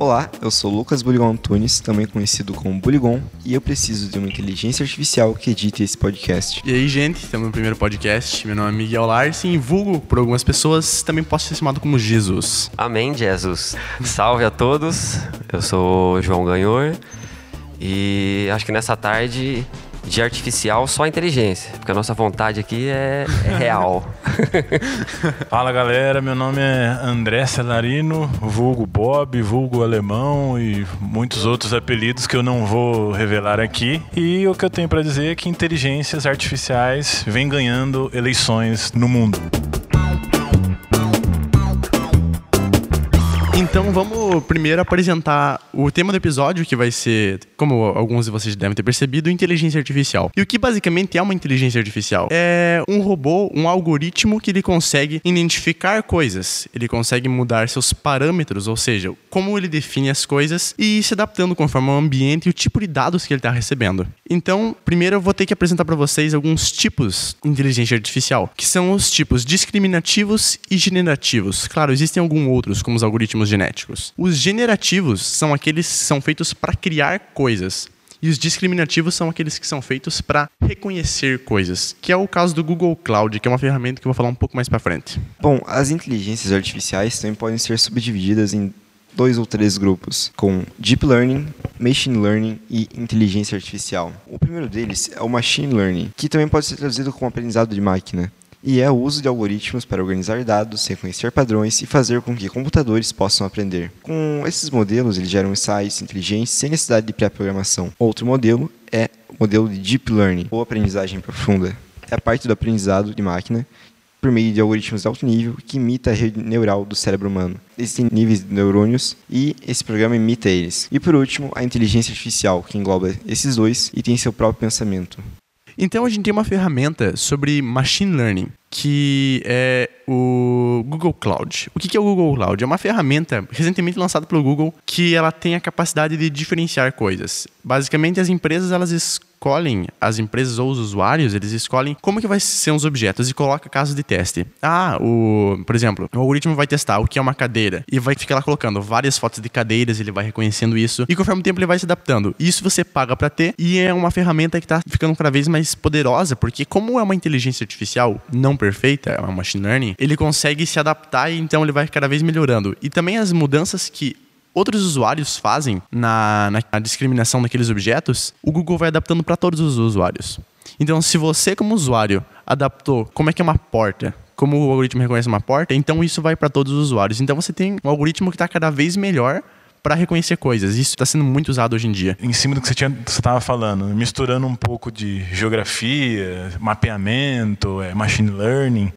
Olá, eu sou Lucas Buligon Antunes, também conhecido como Buligon, e eu preciso de uma inteligência artificial que edite esse podcast. E aí, gente, estamos no primeiro podcast. Meu nome é Miguel Larsen, vulgo por algumas pessoas, também posso ser chamado como Jesus. Amém, Jesus. Salve a todos. Eu sou João Ganhor e acho que nessa tarde de artificial só inteligência, porque a nossa vontade aqui é, é real. Fala galera, meu nome é André Celarino, vulgo Bob, vulgo Alemão e muitos outros apelidos que eu não vou revelar aqui. E o que eu tenho para dizer é que inteligências artificiais vêm ganhando eleições no mundo. Então vamos primeiro apresentar o tema do episódio, que vai ser, como alguns de vocês devem ter percebido, inteligência artificial. E o que basicamente é uma inteligência artificial? É um robô, um algoritmo que ele consegue identificar coisas, ele consegue mudar seus parâmetros, ou seja, como ele define as coisas e se adaptando conforme o ambiente e o tipo de dados que ele está recebendo. Então, primeiro eu vou ter que apresentar para vocês alguns tipos de inteligência artificial, que são os tipos discriminativos e generativos. Claro, existem alguns outros, como os algoritmos genéticos. Os generativos são aqueles que são feitos para criar coisas. E os discriminativos são aqueles que são feitos para reconhecer coisas, que é o caso do Google Cloud, que é uma ferramenta que eu vou falar um pouco mais para frente. Bom, as inteligências artificiais também podem ser subdivididas em dois ou três grupos, com Deep Learning, Machine Learning e Inteligência Artificial. O primeiro deles é o Machine Learning, que também pode ser traduzido como aprendizado de máquina e é o uso de algoritmos para organizar dados, reconhecer padrões e fazer com que computadores possam aprender. Com esses modelos, eles geram insights inteligentes sem necessidade de pré-programação. Outro modelo é o modelo de Deep Learning, ou aprendizagem profunda. É a parte do aprendizado de máquina por meio de algoritmos de alto nível que imita a rede neural do cérebro humano. Existem níveis de neurônios e esse programa imita eles. E por último, a inteligência artificial, que engloba esses dois e tem seu próprio pensamento. Então a gente tem uma ferramenta sobre machine learning, que é o Google Cloud. O que é o Google Cloud? É uma ferramenta recentemente lançada pelo Google que ela tem a capacidade de diferenciar coisas. Basicamente, as empresas elas escolhem, as empresas ou os usuários, eles escolhem como que vai ser os objetos e coloca casos de teste. Ah, o, por exemplo, o algoritmo vai testar o que é uma cadeira e vai ficar lá colocando várias fotos de cadeiras, ele vai reconhecendo isso e conforme o tempo ele vai se adaptando. Isso você paga para ter e é uma ferramenta que está ficando cada vez mais poderosa, porque como é uma inteligência artificial não perfeita, é uma machine learning, ele consegue se adaptar e então ele vai cada vez melhorando. E também as mudanças que outros usuários fazem na, na, discriminação daqueles objetos, o Google vai adaptando para todos os usuários. Então, se você, como usuário, adaptou como é que é uma porta, como o algoritmo reconhece uma porta, então isso vai para todos os usuários. Então, você tem um algoritmo que está cada vez melhor para reconhecer coisas. Isso está sendo muito usado hoje em dia. Em cima do que você estava falando, misturando um pouco de geografia, mapeamento, é, machine learning,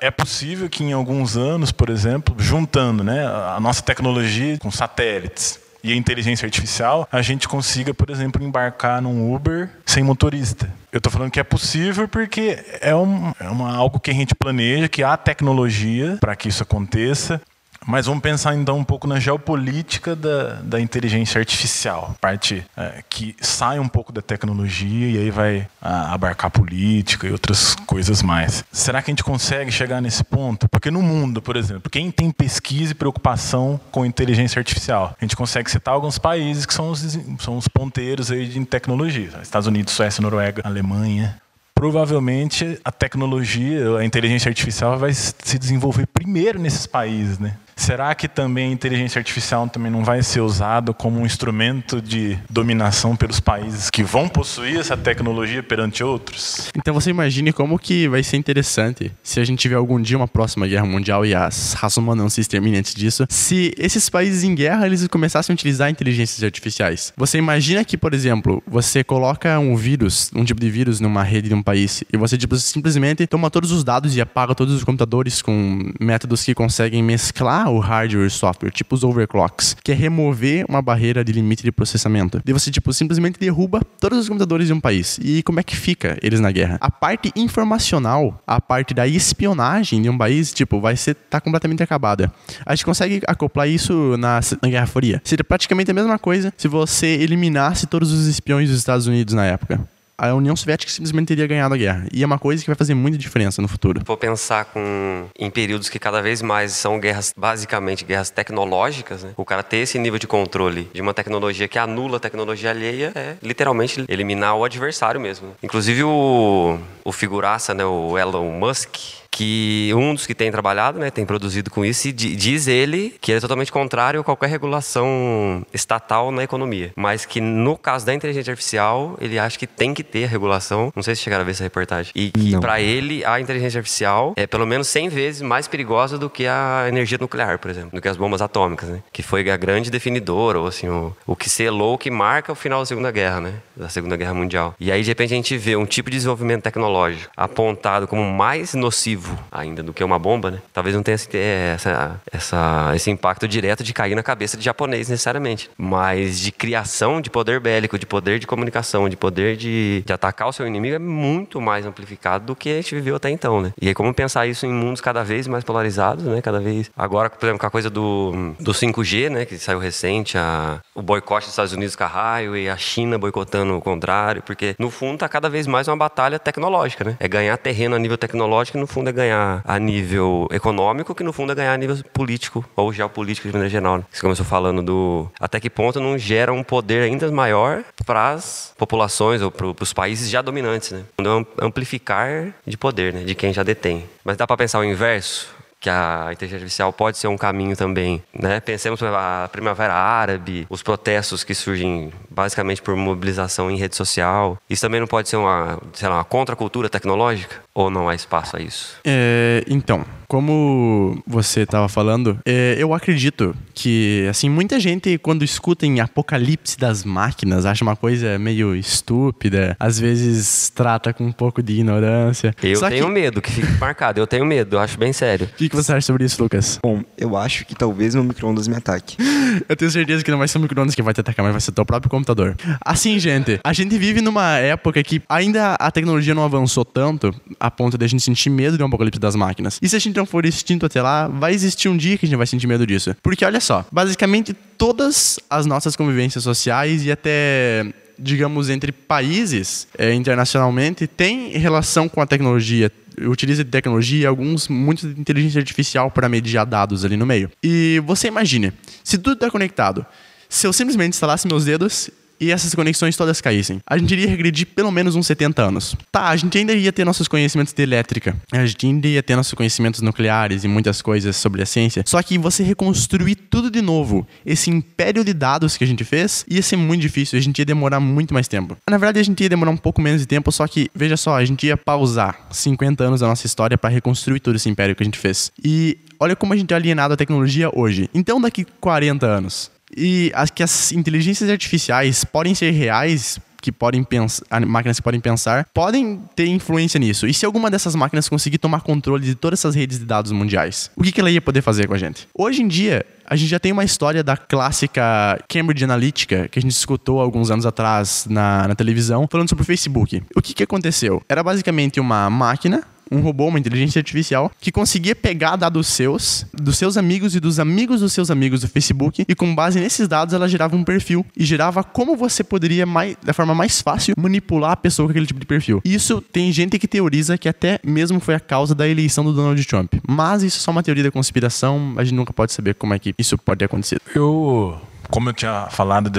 é possível que em alguns anos, por exemplo, juntando né, a nossa tecnologia com satélites e a inteligência artificial, a gente consiga, por exemplo, embarcar num Uber sem motorista. Eu estou falando que é possível porque é, um, é uma, algo que a gente planeja, que há tecnologia para que isso aconteça. Mas vamos pensar então um pouco na geopolítica da, da inteligência artificial, parte é, que sai um pouco da tecnologia e aí vai a, abarcar política e outras coisas mais. Será que a gente consegue chegar nesse ponto? Porque no mundo, por exemplo, quem tem pesquisa e preocupação com inteligência artificial? A gente consegue citar alguns países que são os, são os ponteiros aí de tecnologia: Estados Unidos, Suécia, Noruega, Alemanha provavelmente a tecnologia, a inteligência artificial vai se desenvolver primeiro nesses países, né? Será que também a inteligência artificial também não vai ser usada como um instrumento de dominação pelos países que vão possuir essa tecnologia perante outros? Então você imagine como que vai ser interessante se a gente tiver algum dia uma próxima guerra mundial e as raças humanas não se exterminem antes disso, se esses países em guerra eles começassem a utilizar inteligências artificiais. Você imagina que, por exemplo, você coloca um vírus, um tipo de vírus numa rede de um país e você tipo, simplesmente toma todos os dados e apaga todos os computadores com métodos que conseguem mesclar o hardware e software, tipo os overclocks, que é remover uma barreira de limite de processamento. E você, tipo, simplesmente derruba todos os computadores de um país. E como é que fica eles na guerra? A parte informacional, a parte da espionagem de um país, tipo, vai ser tá completamente acabada. A gente consegue acoplar isso na, na Guerra Fria. Seria praticamente a mesma coisa se você eliminasse todos os espiões dos Estados Unidos na época. A União Soviética simplesmente teria ganhado a guerra. E é uma coisa que vai fazer muita diferença no futuro. Vou pensar com, em períodos que cada vez mais são guerras, basicamente guerras tecnológicas, né? O cara ter esse nível de controle de uma tecnologia que anula a tecnologia alheia é literalmente eliminar o adversário mesmo. Inclusive o, o figuraça, né, o Elon Musk, que um dos que tem trabalhado, né, tem produzido com isso, e diz ele que é totalmente contrário a qualquer regulação estatal na economia. Mas que no caso da inteligência artificial, ele acha que tem que ter regulação. Não sei se chegaram a ver essa reportagem. E que para ele, a inteligência artificial é pelo menos 100 vezes mais perigosa do que a energia nuclear, por exemplo, do que as bombas atômicas, né? Que foi a grande definidora, ou assim, o, o que selou, o que marca o final da Segunda Guerra, né? Da Segunda Guerra Mundial. E aí, de repente, a gente vê um tipo de desenvolvimento tecnológico apontado como mais nocivo ainda do que uma bomba, né? Talvez não tenha essa, essa, esse impacto direto de cair na cabeça de japonês necessariamente, mas de criação de poder bélico, de poder de comunicação, de poder de, de atacar o seu inimigo é muito mais amplificado do que a gente viveu até então, né? E aí como pensar isso em mundos cada vez mais polarizados, né? Cada vez agora, por exemplo, com a coisa do, do 5G, né? Que saiu recente, a, o boicote dos Estados Unidos com a e a China boicotando o contrário, porque no fundo tá cada vez mais uma batalha tecnológica, né? É ganhar terreno a nível tecnológico e no fundo é ganhar a nível econômico, que no fundo é ganhar a nível político ou geopolítico de maneira geral. Né? Você começou falando do até que ponto não gera um poder ainda maior para as populações ou para os países já dominantes, né? É amplificar de poder, né? De quem já detém. Mas dá para pensar o inverso? Que a inteligência artificial pode ser um caminho também, né? Pensemos a primavera árabe, os protestos que surgem basicamente por mobilização em rede social. Isso também não pode ser uma, sei lá, uma contracultura tecnológica? Ou não há espaço a isso? É, então, como você estava falando, é, eu acredito que, assim, muita gente, quando escuta em apocalipse das máquinas, acha uma coisa meio estúpida, às vezes trata com um pouco de ignorância. Eu Só tenho que... medo, que fique marcado, eu tenho medo, eu acho bem sério. O que, que você acha sobre isso, Lucas? Bom, eu acho que talvez meu micro-ondas me ataque. eu tenho certeza que não vai ser o micro-ondas que vai te atacar, mas vai ser o teu próprio computador. Assim, gente, a gente vive numa época que ainda a tecnologia não avançou tanto a ponto de a gente sentir medo de um apocalipse das máquinas. E se a gente não for extinto até lá, vai existir um dia que a gente vai sentir medo disso. Porque olha só, basicamente todas as nossas convivências sociais e até digamos, entre países é, internacionalmente, tem relação com a tecnologia, utiliza tecnologia, alguns muito de inteligência artificial para mediar dados ali no meio. E você imagine, se tudo está conectado, se eu simplesmente instalasse meus dedos e essas conexões todas caíssem. A gente iria regredir pelo menos uns 70 anos. Tá, a gente ainda ia ter nossos conhecimentos de elétrica, a gente ainda ia ter nossos conhecimentos nucleares e muitas coisas sobre a ciência. Só que você reconstruir tudo de novo, esse império de dados que a gente fez, ia ser muito difícil, a gente ia demorar muito mais tempo. Na verdade, a gente ia demorar um pouco menos de tempo, só que, veja só, a gente ia pausar 50 anos da nossa história para reconstruir todo esse império que a gente fez. E olha como a gente é alienado à tecnologia hoje. Então, daqui 40 anos, e acho que as inteligências artificiais podem ser reais, que podem pensar, máquinas que podem pensar, podem ter influência nisso. E se alguma dessas máquinas conseguir tomar controle de todas essas redes de dados mundiais, o que, que ela ia poder fazer com a gente? Hoje em dia, a gente já tem uma história da clássica Cambridge Analytica, que a gente escutou alguns anos atrás na, na televisão, falando sobre o Facebook. O que, que aconteceu? Era basicamente uma máquina um robô, uma inteligência artificial, que conseguia pegar dados seus, dos seus amigos e dos amigos dos seus amigos do Facebook, e com base nesses dados ela gerava um perfil e gerava como você poderia, mais, da forma mais fácil, manipular a pessoa com aquele tipo de perfil. Isso tem gente que teoriza que até mesmo foi a causa da eleição do Donald Trump. Mas isso é só uma teoria da conspiração, a gente nunca pode saber como é que isso pode ter acontecido. Eu como eu tinha falado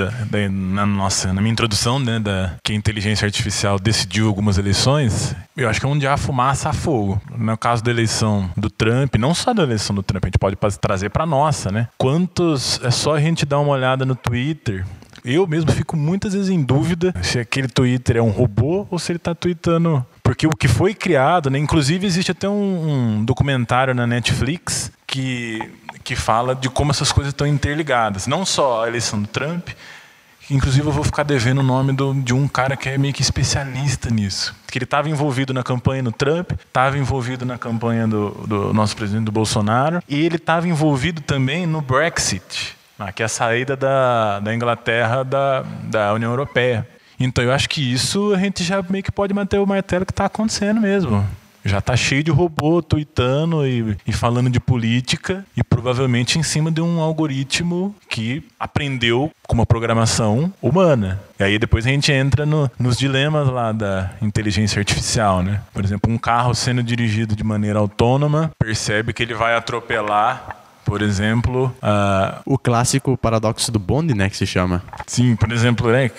na, nossa, na minha introdução, né, da, que a inteligência artificial decidiu algumas eleições, eu acho que é onde há fumaça a fogo. No caso da eleição do Trump, não só da eleição do Trump, a gente pode trazer para nossa, né? Quantos, é só a gente dar uma olhada no Twitter, eu mesmo fico muitas vezes em dúvida se aquele Twitter é um robô ou se ele está tweetando. Porque o que foi criado, né? Inclusive existe até um, um documentário na Netflix que que fala de como essas coisas estão interligadas. Não só a eleição do Trump, inclusive eu vou ficar devendo o nome do, de um cara que é meio que especialista nisso. Que ele estava envolvido na campanha do Trump, estava envolvido na campanha do, do, nosso presidente do Bolsonaro, e ele estava envolvido também no Brexit, né, que é a saída da, da Inglaterra da, da União Europeia. Então eu acho que isso a gente já meio que pode manter o martelo que está acontecendo mesmo. Já está cheio de robô tweetando e, e, falando de política. E provavelmente em cima de um algoritmo que aprendeu com uma programação humana. E aí depois a gente entra no, nos dilemas lá da inteligência artificial, né? Por exemplo, um carro sendo dirigido de maneira autônoma percebe que ele vai atropelar por exemplo, uh, o clássico paradoxo do bonde, né, que se chama. Sim, por exemplo, né,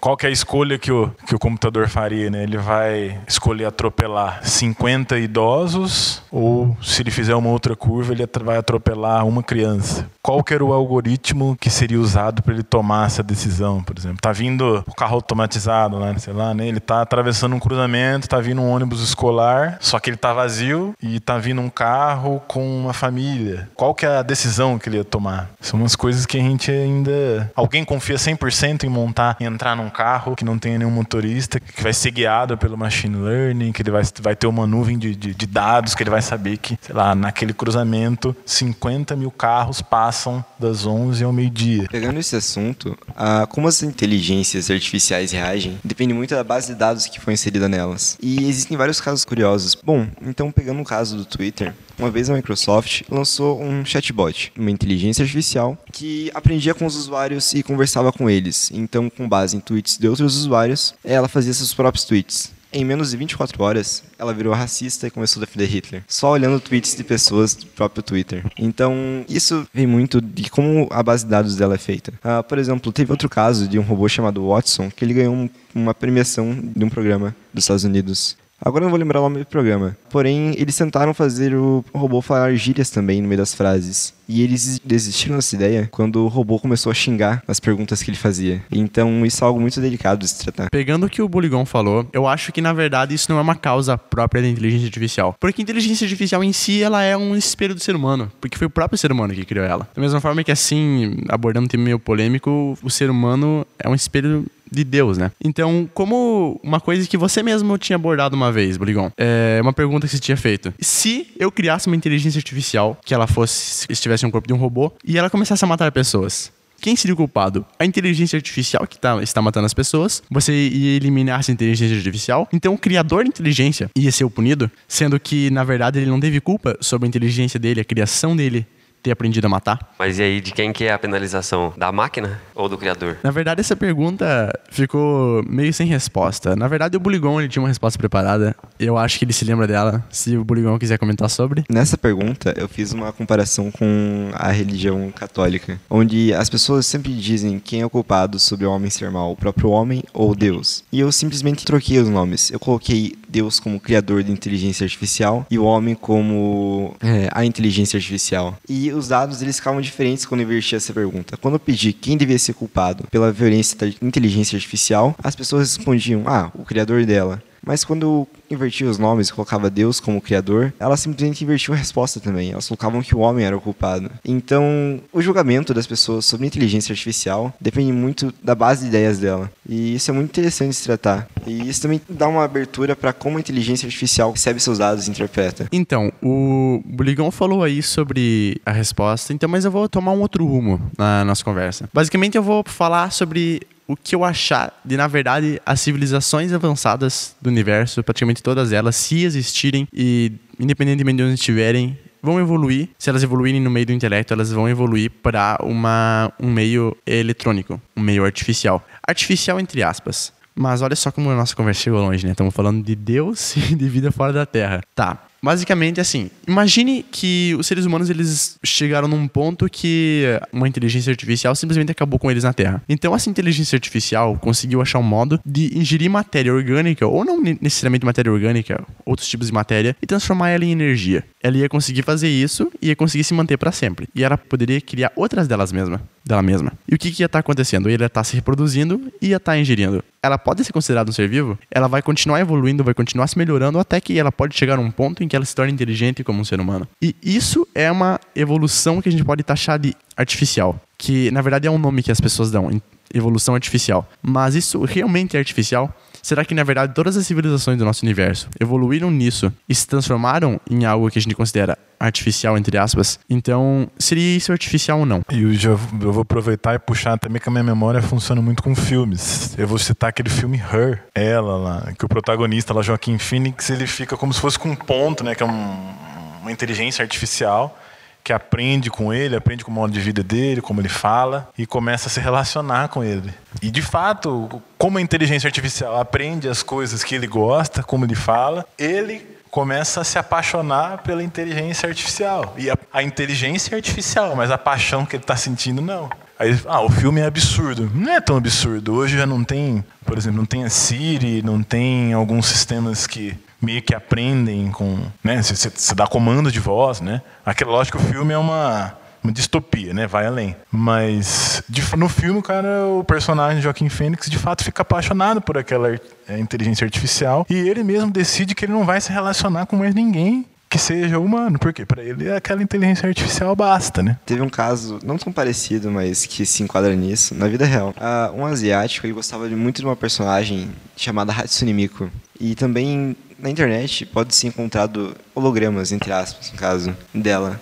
qual que é a escolha que o, que o computador faria, né? Ele vai escolher atropelar 50 idosos ou se ele fizer uma outra curva, ele vai atropelar uma criança. Qual que era o algoritmo que seria usado para ele tomar essa decisão, por exemplo? Tá vindo o carro automatizado lá, sei lá, né? Ele tá atravessando um cruzamento, tá vindo um ônibus escolar, só que ele tá vazio e tá vindo um carro com uma família. Qual que é a decisão que ele ia tomar. São umas coisas que a gente ainda. Alguém confia 100% em montar, em entrar num carro que não tenha nenhum motorista, que vai ser guiado pelo machine learning, que ele vai, vai ter uma nuvem de, de, de dados, que ele vai saber que, sei lá, naquele cruzamento, 50 mil carros passam das 11 ao meio-dia. Pegando esse assunto, ah, como as inteligências artificiais reagem depende muito da base de dados que foi inserida nelas. E existem vários casos curiosos. Bom, então pegando o caso do Twitter, uma vez a Microsoft lançou um chatbot, uma inteligência artificial que aprendia com os usuários e conversava com eles. Então, com base em tweets de outros usuários, ela fazia seus próprios tweets. Em menos de 24 horas, ela virou racista e começou a defender Hitler. Só olhando tweets de pessoas do próprio Twitter. Então, isso vem muito de como a base de dados dela é feita. Uh, por exemplo, teve outro caso de um robô chamado Watson, que ele ganhou um, uma premiação de um programa dos Estados Unidos. Agora não vou lembrar o nome do programa. Porém, eles tentaram fazer o robô falar gírias também no meio das frases. E eles desistiram dessa ideia quando o robô começou a xingar as perguntas que ele fazia. Então, isso é algo muito delicado de se tratar. Pegando o que o Buligon falou, eu acho que na verdade isso não é uma causa própria da inteligência artificial. Porque a inteligência artificial em si, ela é um espelho do ser humano. Porque foi o próprio ser humano que criou ela. Da mesma forma que, assim, abordando um tema meio polêmico, o ser humano é um espelho de Deus, né? Então, como uma coisa que você mesmo tinha abordado uma vez, Brigon, é uma pergunta que você tinha feito. Se eu criasse uma inteligência artificial que ela fosse estivesse no corpo de um robô e ela começasse a matar pessoas, quem seria o culpado? A inteligência artificial que tá, está matando as pessoas. Você ia eliminar essa inteligência artificial. Então o criador da inteligência ia ser o punido, sendo que, na verdade, ele não teve culpa sobre a inteligência dele, a criação dele ter aprendido a matar. Mas e aí, de quem que é a penalização? Da máquina ou do criador? Na verdade, essa pergunta ficou meio sem resposta. Na verdade, o Buligon ele tinha uma resposta preparada. Eu acho que ele se lembra dela, se o Buligon quiser comentar sobre. Nessa pergunta, eu fiz uma comparação com a religião católica, onde as pessoas sempre dizem quem é o culpado sobre o homem ser mal, o próprio homem ou Deus. E eu simplesmente troquei os nomes. Eu coloquei Deus como criador da inteligência artificial e o homem como é, a inteligência artificial. E os dados eles ficavam diferentes quando eu invertia essa pergunta. Quando eu pedi quem devia ser culpado pela violência da inteligência artificial, as pessoas respondiam: ah, o criador dela. Mas quando invertia os nomes e colocava Deus como criador, elas simplesmente invertiam a resposta também. Elas colocavam que o homem era o culpado. Então, o julgamento das pessoas sobre inteligência artificial depende muito da base de ideias dela. E isso é muito interessante de se tratar. E isso também dá uma abertura para como a inteligência artificial recebe seus dados e interpreta. Então, o Buligão falou aí sobre a resposta, então, mas eu vou tomar um outro rumo na nossa conversa. Basicamente, eu vou falar sobre o que eu achar de, na verdade, as civilizações avançadas do universo, praticamente todas elas, se existirem e independentemente de onde estiverem, vão evoluir. Se elas evoluírem no meio do intelecto, elas vão evoluir para uma, um meio eletrônico, um meio artificial. Artificial entre aspas. Mas olha só como a nossa conversa chegou longe, né? Estamos falando de Deus e de vida fora da Terra. Tá. Basicamente, assim, imagine que os seres humanos eles chegaram num ponto que uma inteligência artificial simplesmente acabou com eles na Terra. Então, essa inteligência artificial conseguiu achar um modo de ingerir matéria orgânica, ou não necessariamente matéria orgânica, outros tipos de matéria, e transformar ela em energia. Ela ia conseguir fazer isso e ia conseguir se manter para sempre. E ela poderia criar outras delas mesma, dela mesma. E o que, que ia estar tá acontecendo? Ele ia estar tá se reproduzindo e ia estar tá ingerindo. Ela pode ser considerada um ser vivo, ela vai continuar evoluindo, vai continuar se melhorando, até que ela pode chegar a um ponto em que ela se torna inteligente como um ser humano. E isso é uma evolução que a gente pode taxar de artificial, que na verdade é um nome que as pessoas dão, evolução artificial. Mas isso realmente é artificial? Será que na verdade todas as civilizações do nosso universo evoluíram nisso e se transformaram em algo que a gente considera artificial, entre aspas? Então, seria isso artificial ou não? E eu, já, eu vou aproveitar e puxar também que a minha memória funciona muito com filmes. Eu vou citar aquele filme Her, ela lá, que o protagonista lá, Joaquim Phoenix, ele fica como se fosse com um ponto, né, que é um, uma inteligência artificial que aprende com ele, aprende com o modo de vida dele, como ele fala, e começa a se relacionar com ele. E de fato, como a inteligência artificial aprende as coisas que ele gosta, como ele fala, ele começa a se apaixonar pela inteligência artificial. E a, a inteligência é artificial, mas a paixão que ele está sentindo, não. Aí, ah, o filme é absurdo. Não é tão absurdo. Hoje já não tem, por exemplo, não tem a Siri, não tem alguns sistemas que meio que aprendem com, né? Você, dá comando de voz, né? Aquela lógico o filme é uma uma distopia, né? Vai além. Mas de, no filme, cara, o personagem Joaquim Fênix de fato fica apaixonado por aquela é, inteligência artificial e ele mesmo decide que ele não vai se relacionar com mais ninguém que seja humano, porque para ele aquela inteligência artificial basta, né? Teve um caso não tão parecido, mas que se enquadra nisso, na vida real. Uh, um asiático, ele gostava muito de uma personagem chamada Hatsune Miku. E também na internet pode ser encontrado hologramas, entre aspas, no caso, dela.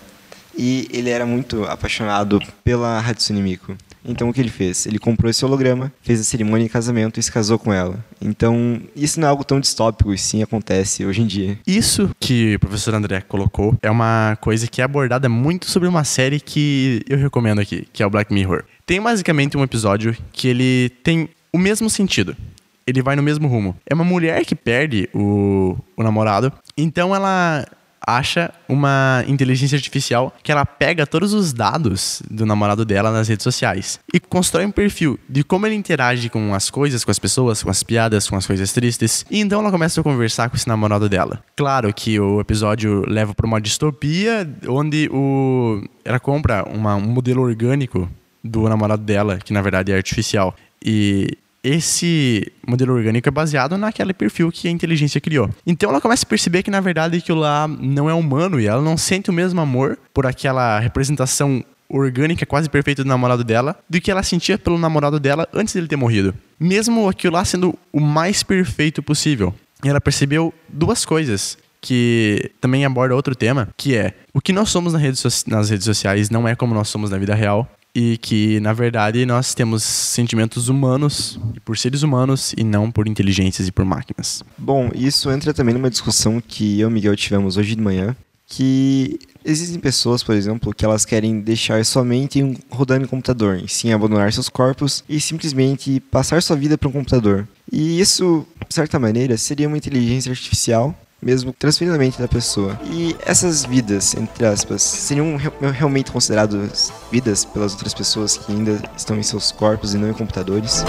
E ele era muito apaixonado pela Hatsune Miku. Então o que ele fez? Ele comprou esse holograma, fez a cerimônia de casamento e se casou com ela. Então, isso não é algo tão distópico, e sim acontece hoje em dia. Isso que o professor André colocou é uma coisa que é abordada muito sobre uma série que eu recomendo aqui, que é o Black Mirror. Tem basicamente um episódio que ele tem o mesmo sentido ele vai no mesmo rumo. É uma mulher que perde o, o namorado, então ela acha uma inteligência artificial que ela pega todos os dados do namorado dela nas redes sociais e constrói um perfil de como ele interage com as coisas, com as pessoas, com as piadas, com as coisas tristes. E então ela começa a conversar com esse namorado dela. Claro que o episódio leva para uma distopia onde o ela compra uma, um modelo orgânico do namorado dela, que na verdade é artificial. E esse modelo orgânico é baseado naquele perfil que a inteligência criou. Então ela começa a perceber que na verdade aquilo lá não é humano e ela não sente o mesmo amor por aquela representação orgânica quase perfeita do namorado dela do que ela sentia pelo namorado dela antes dele ter morrido. Mesmo aquilo lá sendo o mais perfeito possível. E ela percebeu duas coisas que também aborda outro tema, que é o que nós somos nas redes, nas redes sociais não é como nós somos na vida real e que na verdade nós temos sentimentos humanos por seres humanos e não por inteligências e por máquinas. Bom, isso entra também numa discussão que eu e o Miguel tivemos hoje de manhã, que existem pessoas, por exemplo, que elas querem deixar sua mente rodando em computador, sim abandonar seus corpos e simplesmente passar sua vida para um computador. E isso, de certa maneira, seria uma inteligência artificial mesmo transferindo a mente da pessoa. E essas vidas, entre aspas, seriam realmente consideradas vidas pelas outras pessoas que ainda estão em seus corpos e não em computadores?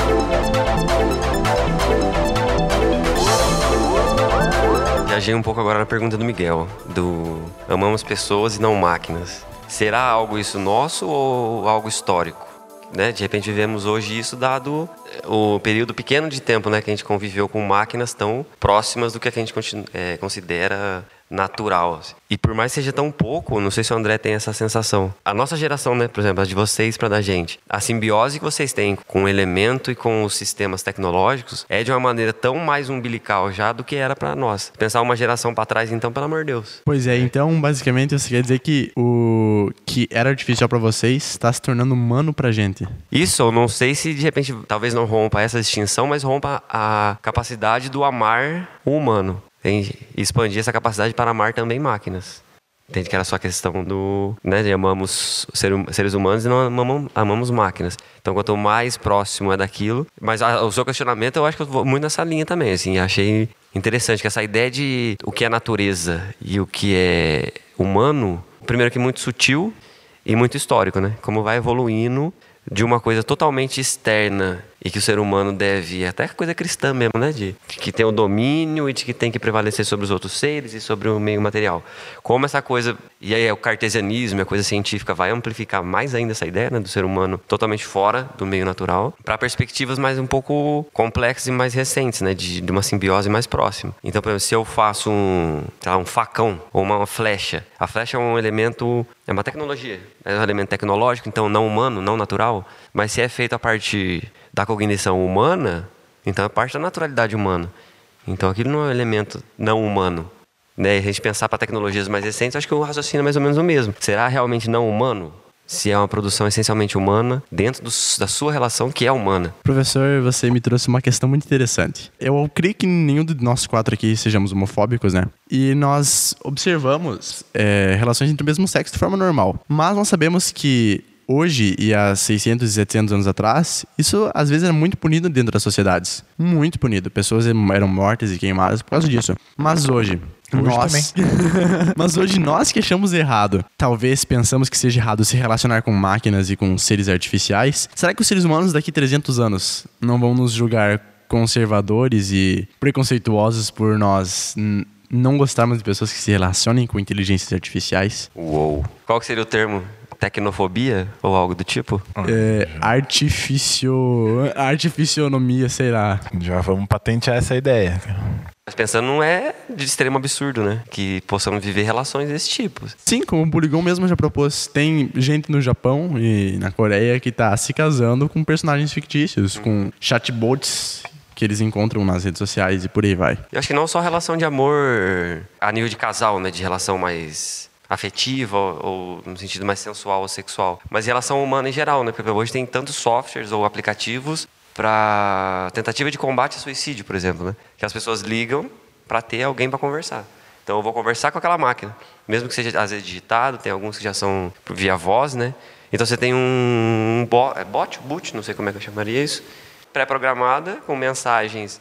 Viajei um pouco agora na pergunta do Miguel, do amamos pessoas e não máquinas. Será algo isso nosso ou algo histórico? Né? De repente vivemos hoje isso dado o período pequeno de tempo né, que a gente conviveu com máquinas tão próximas do que a gente é, considera natural. Assim. E por mais que seja tão pouco, não sei se o André tem essa sensação. A nossa geração, né, por exemplo, a de vocês para da gente, a simbiose que vocês têm com o elemento e com os sistemas tecnológicos é de uma maneira tão mais umbilical já do que era para nós. Pensar uma geração para trás, então, pelo amor de Deus. Pois é, então, basicamente, você quer dizer que o que era artificial para vocês está se tornando humano pra gente. Isso, eu não sei se de repente, talvez não rompa essa distinção, mas rompa a capacidade do amar o humano expandir essa capacidade para amar também máquinas. Entende que era só questão do. Né, de amamos hum, seres humanos e não amamos, amamos máquinas. Então, quanto mais próximo é daquilo. Mas a, o seu questionamento, eu acho que eu vou muito nessa linha também. Assim, achei interessante que essa ideia de o que é natureza e o que é humano, primeiro que muito sutil e muito histórico, né? Como vai evoluindo de uma coisa totalmente externa e que o ser humano deve, até coisa cristã mesmo, né? De, de, que tem o domínio e de que tem que prevalecer sobre os outros seres e sobre o meio material. Como essa coisa, e aí é o cartesianismo, a coisa científica vai amplificar mais ainda essa ideia né, do ser humano totalmente fora do meio natural, para perspectivas mais um pouco complexas e mais recentes, né? De, de uma simbiose mais próxima. Então, por exemplo, se eu faço um, lá, um facão ou uma, uma flecha, a flecha é um elemento, é uma tecnologia, é um elemento tecnológico, então não humano, não natural, mas se é feito a partir da cognição humana, então é parte da naturalidade humana. Então aquilo não é um elemento não humano. Né? A gente pensar para tecnologias mais recentes, acho que o raciocínio é mais ou menos o mesmo. Será realmente não humano? se é uma produção essencialmente humana dentro do, da sua relação que é humana. Professor, você me trouxe uma questão muito interessante. Eu creio que nenhum de nós quatro aqui sejamos homofóbicos, né? E nós observamos é, relações entre o mesmo sexo de forma normal. Mas nós sabemos que hoje e há 600 e 700 anos atrás, isso às vezes era muito punido dentro das sociedades. Muito punido. Pessoas eram mortas e queimadas por causa disso. Mas hoje, Hoje nós... Mas hoje nós que achamos errado. Talvez pensamos que seja errado se relacionar com máquinas e com seres artificiais. Será que os seres humanos daqui 300 anos não vão nos julgar conservadores e preconceituosos por nós não gostarmos de pessoas que se relacionem com inteligências artificiais? Uou. Qual que seria o termo? Tecnofobia ou algo do tipo? É, artificio... Artificionomia, sei lá. Já vamos patentear essa ideia. Mas pensando, não é de extremo absurdo, né? Que possamos viver relações desse tipo. Sim, como o Polygon mesmo já propôs, tem gente no Japão e na Coreia que tá se casando com personagens fictícios, com chatbots que eles encontram nas redes sociais e por aí vai. Eu acho que não só relação de amor a nível de casal, né? De relação mais afetiva ou, ou no sentido mais sensual ou sexual, mas relação humana em geral, né? Porque hoje tem tantos softwares ou aplicativos para tentativa de combate a suicídio, por exemplo, né? Que as pessoas ligam para ter alguém para conversar. Então eu vou conversar com aquela máquina, mesmo que seja às vezes digitado, tem alguns que já são via voz, né? Então você tem um, um bo- é bot, boot, não sei como é que eu chamaria isso, pré-programada com mensagens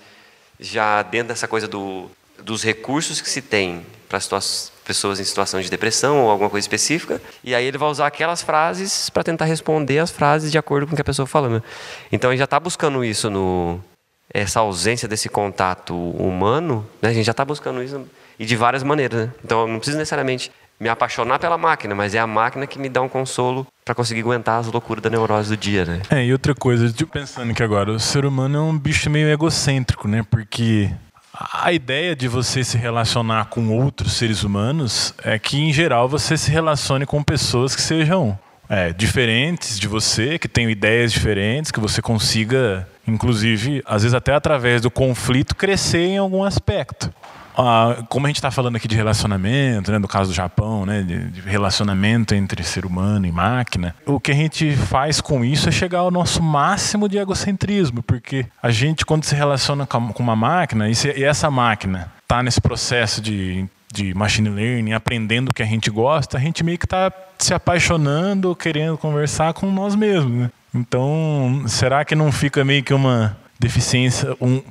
já dentro dessa coisa do, dos recursos que se tem para pessoas em situação de depressão ou alguma coisa específica, e aí ele vai usar aquelas frases para tentar responder as frases de acordo com o que a pessoa fala. né? Então ele já está buscando isso no essa ausência desse contato humano, né? a gente já está buscando isso e de várias maneiras. Né? Então eu não preciso necessariamente me apaixonar pela máquina, mas é a máquina que me dá um consolo para conseguir aguentar as loucuras da neurose do dia, né? É, e outra coisa, tipo, pensando que agora, o ser humano é um bicho meio egocêntrico, né? Porque a ideia de você se relacionar com outros seres humanos é que, em geral, você se relacione com pessoas que sejam é, diferentes de você, que tenham ideias diferentes, que você consiga, inclusive, às vezes até através do conflito, crescer em algum aspecto. Ah, como a gente está falando aqui de relacionamento, né, no caso do Japão, né, de, relacionamento entre ser humano e máquina, o que a gente faz com isso é chegar ao nosso máximo de egocentrismo, porque a gente, quando se relaciona com com uma máquina, e, se- e essa máquina está nesse processo de, de machine learning, aprendendo o que a gente gosta, a gente meio que está se apaixonando, querendo conversar com nós mesmos. Né? Então, será que não fica meio que uma deficiência, um,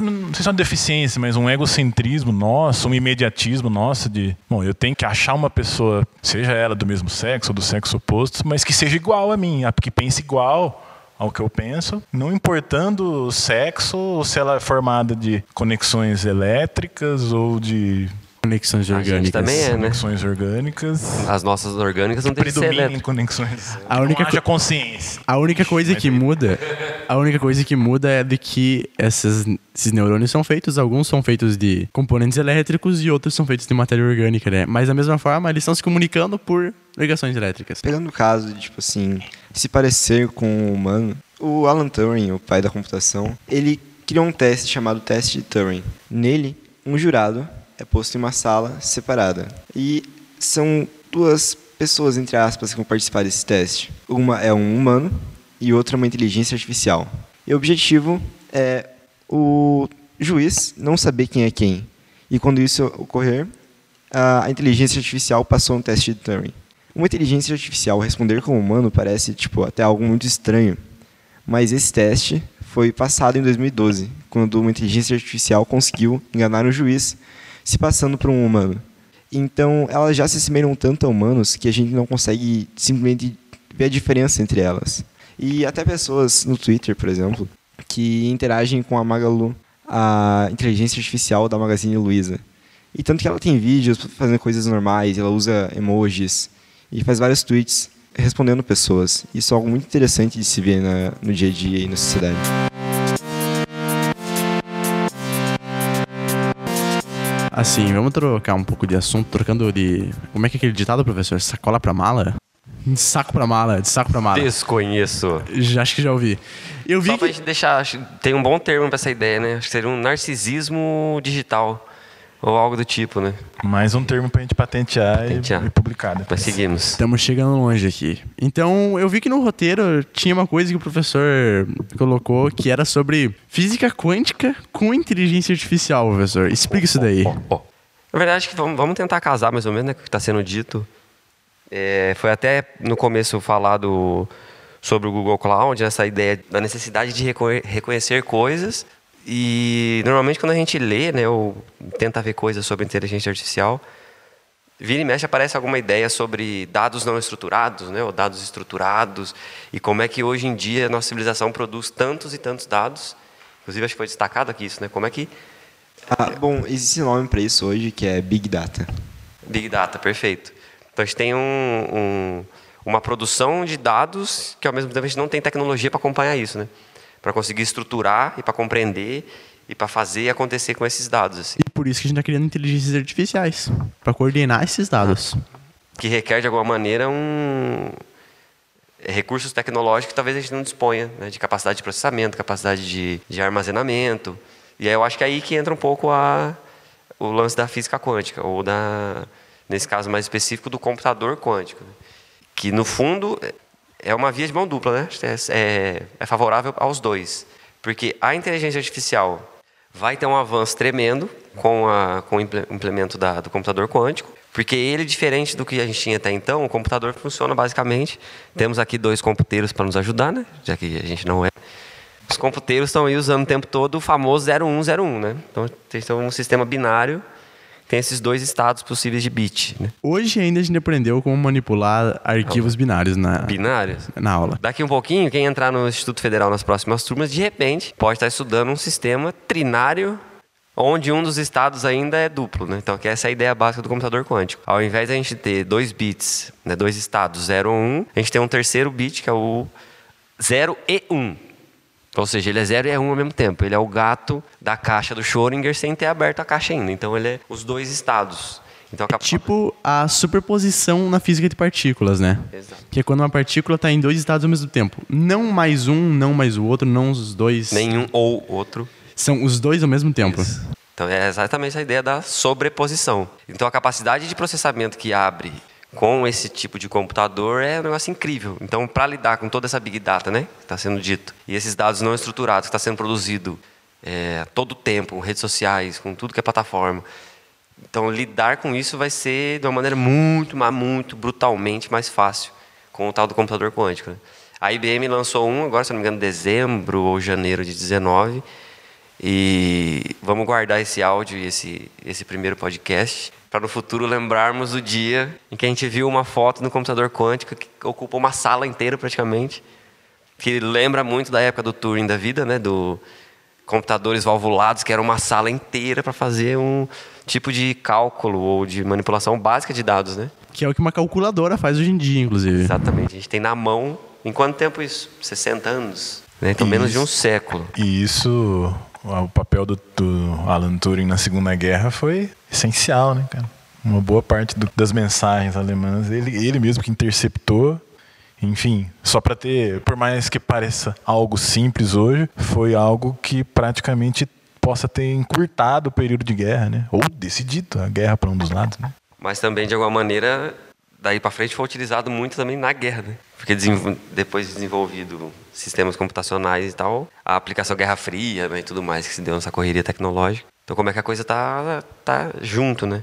não sei se é uma deficiência, mas um egocentrismo nosso, um imediatismo nosso de, bom, eu tenho que achar uma pessoa, seja ela do mesmo sexo ou do sexo oposto, mas que seja igual a mim, que pense igual ao que eu penso, não importando o sexo ou se ela é formada de conexões elétricas ou de Conexões A gente orgânicas. também é, né? conexões orgânicas. As nossas orgânicas não tem que ser elétricas. conexões. A única não co- consciência. A única coisa que muda, a única coisa que muda é de que essas, esses neurônios são feitos, alguns são feitos de componentes elétricos e outros são feitos de matéria orgânica, né? Mas da mesma forma, eles estão se comunicando por ligações elétricas. Pegando o caso de, tipo assim, se parecer com um humano, o Alan Turing, o pai da computação, ele criou um teste chamado teste de Turing. Nele, um jurado é posto em uma sala separada. E são duas pessoas, entre aspas, que vão participar desse teste. Uma é um humano e outra é uma inteligência artificial. E o objetivo é o juiz não saber quem é quem. E quando isso ocorrer, a inteligência artificial passou um teste de Turing. Uma inteligência artificial responder como humano parece tipo até algo muito estranho, mas esse teste foi passado em 2012, quando uma inteligência artificial conseguiu enganar um juiz se passando por um humano. Então, elas já se assemelham tanto a humanos que a gente não consegue simplesmente ver a diferença entre elas. E até pessoas no Twitter, por exemplo, que interagem com a Magalu, a inteligência artificial da Magazine Luiza. E tanto que ela tem vídeos fazendo coisas normais, ela usa emojis e faz vários tweets respondendo pessoas. Isso é algo muito interessante de se ver na- no dia a dia e na sociedade. Assim, vamos trocar um pouco de assunto, trocando de. Como é que é aquele ditado, professor? Sacola pra mala? De saco pra mala, de saco pra mala. Desconheço. Já, acho que já ouvi. Eu vi Só pra que. gente deixar, tem um bom termo pra essa ideia, né? Acho que seria um narcisismo digital. Ou algo do tipo, né? Mais um termo pra gente patentear, e- Patentear. E, publicar. depois. Mas seguimos. Estamos chegando longe aqui. Então, eu vi que no roteiro tinha uma coisa que o professor colocou que era sobre física quântica com inteligência artificial, professor. Explica isso daí. Ó, Na verdade, acho que vamos, tentar casar mais ou menos né, com o que está sendo dito. É, foi até no começo falado sobre o Google Cloud, essa ideia da necessidade de reco- reconhecer coisas. E normalmente quando a gente lê, né, ou tenta ver coisas sobre inteligência artificial, vira e mexe aparece alguma ideia sobre dados não estruturados, né, ou dados estruturados, e como é que hoje em dia a nossa civilização produz tantos e tantos dados. Inclusive acho que foi destacado aqui isso, né? Como é que Ah, bom, existe um nome para isso hoje que é Big Data. Big Data, perfeito. Então a gente tem um, um- uma produção de dados que ao mesmo tempo a gente não tem tecnologia para acompanhar isso, né? Para conseguir estruturar e para compreender e para fazer acontecer com esses dados, assim. E por isso que a gente está criando inteligências artificiais para coordenar esses dados. que requer de alguma maneira um recursos tecnológicos que talvez a gente não disponha, né? de capacidade de processamento, capacidade de, de armazenamento. E aí eu acho que é aí que entra um pouco a, o lance da física quântica, ou da, nesse caso mais específico, do computador quântico. né? Que no fundo é uma via de mão dupla, né? É, é, é favorável aos dois. Porque a inteligência artificial vai ter um avanço tremendo com, a, com o imple- implemento da, do computador quântico, porque ele, diferente do que a gente tinha até então, o computador funciona basicamente. Temos aqui dois computeiros para nos ajudar, né? já que a gente não é. Os computeiros estão aí usando o tempo todo o famoso 0101, né? Então, tem um sistema binário, tem esses dois estados possíveis de bit. Né? Hoje ainda a gente aprendeu como manipular arquivos binários na, Binários. na aula. Daqui um pouquinho, quem entrar no Instituto Federal nas próximas turmas, de repente, pode estar estudando um sistema trinário onde um dos estados ainda é duplo. Né? Então, que essa é a ideia básica do computador quântico. Ao invés de a gente ter dois bits, né, dois estados, 0 ou 1, um, a gente tem um terceiro bit, que é o 0 e 1. Um. Ou seja, ele é 0 e é 1 um ao mesmo tempo. Ele é o gato da caixa do Schrödinger sem ter aberto a caixa ainda. Então, ele é os dois estados. Então, a capa- Tipo a superposição na física de partículas, né? Exato. Que é quando uma partícula está em dois estados ao mesmo tempo. Não mais um, não mais o outro, não os dois. nenhum ou outro São os dois ao mesmo tempo. Então é exatamente a ideia da sobreposição. Então a capacidade de processamento que abre com esse tipo de computador é um negócio incrível. Então para lidar com toda essa big data, né, que está sendo dito, e esses dados não estruturados que está sendo produzido é, todo tempo, com redes sociais, com tudo que é plataforma. Então lidar com isso vai ser de uma maneira muito, mas muito brutalmente mais fácil com o tal do computador quântico. né? A IBM lançou um agora, se não me engano, em dezembro ou janeiro de 19 e vamos guardar esse áudio e esse, esse primeiro podcast para no futuro lembrarmos do dia em que a gente viu uma foto no computador quântico que ocupa uma sala inteira praticamente, que lembra muito da época do Turing da vida, né, do computadores valvulados, que era uma sala inteira para fazer um tipo de cálculo ou de manipulação básica de dados, né? Que é o que uma calculadora faz hoje em dia, inclusive. Exatamente. A gente tem na mão, em quanto tempo isso? 60 anos, né? Então menos de um século. E isso, o papel do, do Alan Turing na Segunda Guerra foi essencial, né, cara? Uma boa parte do- das mensagens alemãs, ele, ele mesmo que interceptou. Enfim, só para ter, por mais que pareça algo simples hoje, foi algo que praticamente possa ter encurtado o período de guerra, né? Ou decidido a guerra para um dos lados, né? Mas também, de alguma maneira, daí para frente foi utilizado muito também na guerra, né? Porque depois de desenvolvido sistemas computacionais e tal, a aplicação Guerra Fria né, e tudo mais que se deu nessa correria tecnológica. Então, como é que a coisa tá, tá junto, né?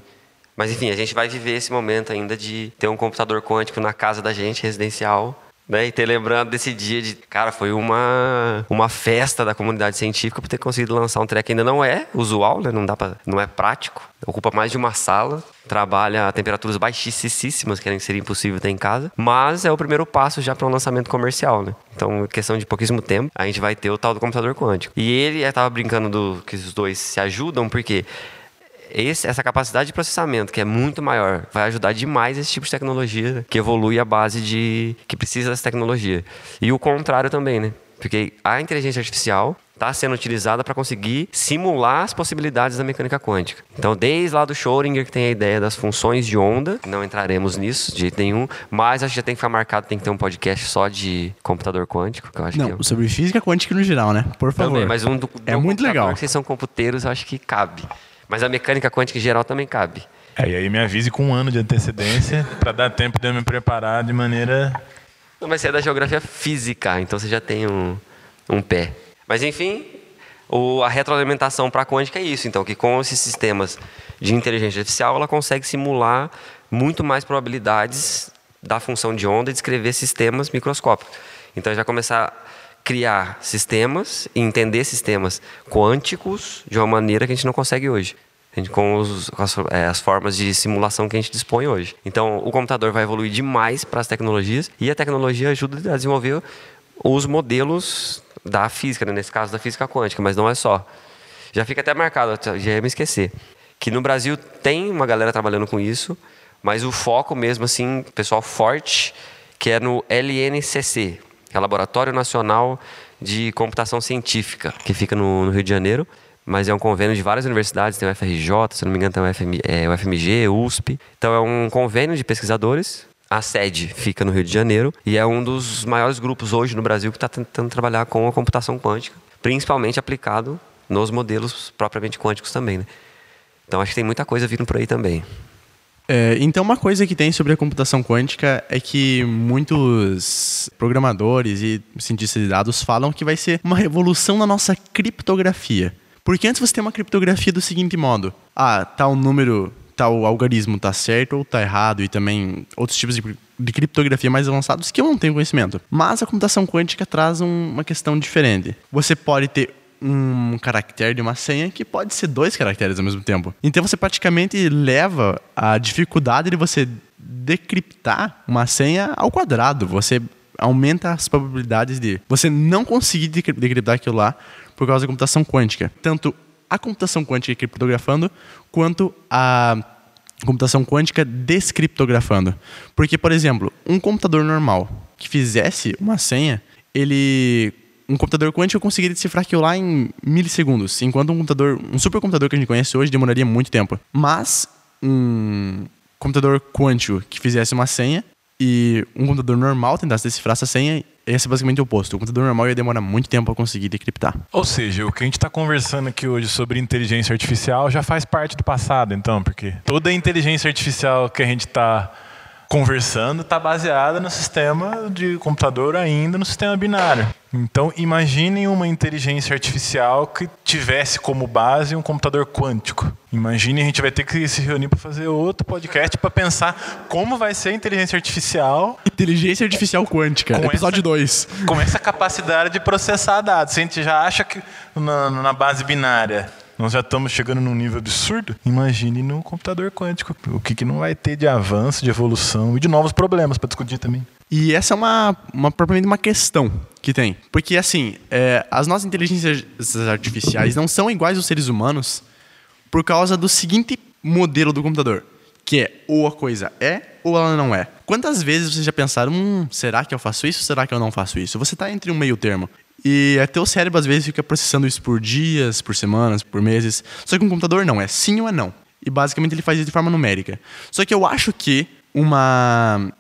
Mas, enfim, a gente vai viver esse momento ainda de ter um computador quântico na casa da gente, residencial, né? E ter lembrado desse dia de, cara, foi uma, uma festa da comunidade científica por ter conseguido lançar um que ainda não é usual, né? Não dá para, não é prático. Ocupa mais de uma sala, trabalha a temperaturas baixíssimas, que seria impossível ter em casa, mas é o primeiro passo já para um lançamento comercial, né? Então, em questão de pouquíssimo tempo, a gente vai ter o tal do computador quântico. E ele estava brincando do que os dois se ajudam, porque esse- essa capacidade de processamento, que é muito maior, vai ajudar demais esse tipo de tecnologia que evolui à base de. que precisa dessa tecnologia. E o contrário também, né? Porque a inteligência artificial está sendo utilizada para conseguir simular as possibilidades da mecânica quântica. Então, desde lá do Schrödinger, que tem a ideia das funções de onda, não entraremos nisso de jeito nenhum, mas acho que já tem que ficar marcado, tem que ter um podcast só de computador quântico, que eu acho que Não, é... sobre física quântica no geral, né? Por favor. Também, mas um do, É do muito computador legal. que vocês são computeiros, eu acho que cabe. Mas a mecânica quântica em geral também cabe. É, e aí me avise com um ano de antecedência para dar tempo de eu me preparar de maneira. Não, mas você é da geografia física, então você já tem um, um pé. Mas enfim, o, a retroalimentação para a quântica é isso, então, que com esses sistemas de inteligência artificial ela consegue simular muito mais probabilidades da função de onda e descrever sistemas microscópicos. Então já começar criar sistemas e entender sistemas quânticos de uma maneira que a gente não consegue hoje. Com, os, com as, é, as, formas de simulação que a gente dispõe hoje. Então, o computador vai evoluir demais para as tecnologias e a tecnologia ajuda a desenvolver os modelos da física, né? nesse caso da física quântica, mas não é só. Já fica até marcado, já ia me esquecer, que no Brasil tem uma galera trabalhando com isso, mas o foco mesmo, assim, pessoal forte, que é no LNCC, é Laboratório Nacional de Computação Científica, que fica no, no Rio de Janeiro mas é um convênio de várias universidades, tem o FRJ, se não me engano tem o, FM, é, o FMG, USP. Então é um convênio de pesquisadores. A sede fica no Rio de Janeiro e é um dos maiores grupos hoje no Brasil que está tentando trabalhar com a computação quântica, principalmente aplicado nos modelos propriamente quânticos também. Né? Então acho que tem muita coisa vindo por aí também. É, então, uma coisa que tem sobre a computação quântica é que muitos programadores e cientistas de dados falam que vai ser uma revolução na nossa criptografia. Porque antes você tem uma criptografia do seguinte modo: ah, tal número, tal algarismo tá certo ou tá errado, e também outros tipos de, de criptografia mais avançados que eu não tenho conhecimento. Mas a computação quântica traz um, uma questão diferente. Você pode ter um caractere de uma senha que pode ser dois caracteres ao mesmo tempo. Então você praticamente leva a dificuldade de você decriptar uma senha ao quadrado. Você aumenta as probabilidades de você não conseguir decriptar aquilo lá por causa da computação quântica. Tanto a computação quântica criptografando, quanto a computação quântica descriptografando. Porque, por exemplo, um computador normal que fizesse uma senha, ele um computador quântico conseguiria decifrar aquilo lá em milissegundos, enquanto um computador, um supercomputador que a gente conhece hoje demoraria muito tempo. Mas um computador quântico que fizesse uma senha e um computador normal tentasse decifrar essa senha, ia ser basicamente o oposto. O computador normal ia demorar muito tempo para conseguir decriptar. Ou seja, o que a gente está conversando aqui hoje sobre inteligência artificial já faz parte do passado, então, porque toda a inteligência artificial que a gente está conversando está baseada no sistema de computador ainda no sistema binário. Então, imaginem uma inteligência artificial que tivesse como base um computador quântico. Imagine a gente vai ter que se reunir para fazer outro podcast para pensar como vai ser a inteligência artificial. Inteligência artificial quântica, episódio 2. Com essa capacidade de processar dados. Se a gente já acha que na, na base binária nós já estamos chegando num nível absurdo. Imagine no computador quântico. O que, que não vai ter de avanço, de evolução e de novos problemas para discutir também. E essa é uma, uma propriamente uma questão que tem. Porque, assim, é, as nossas inteligências artificiais não são iguais aos seres humanos por causa do seguinte modelo do computador. Que é ou a coisa é ou ela não é. Quantas vezes vocês já pensaram, hum, será que eu faço isso? Será que eu não faço isso? Você está entre um meio termo. E até o cérebro às vezes fica processando isso por dias, por semanas, por meses. Só que um computador não, é sim ou é não. E basicamente ele faz isso de forma numérica. Só que eu acho que uma,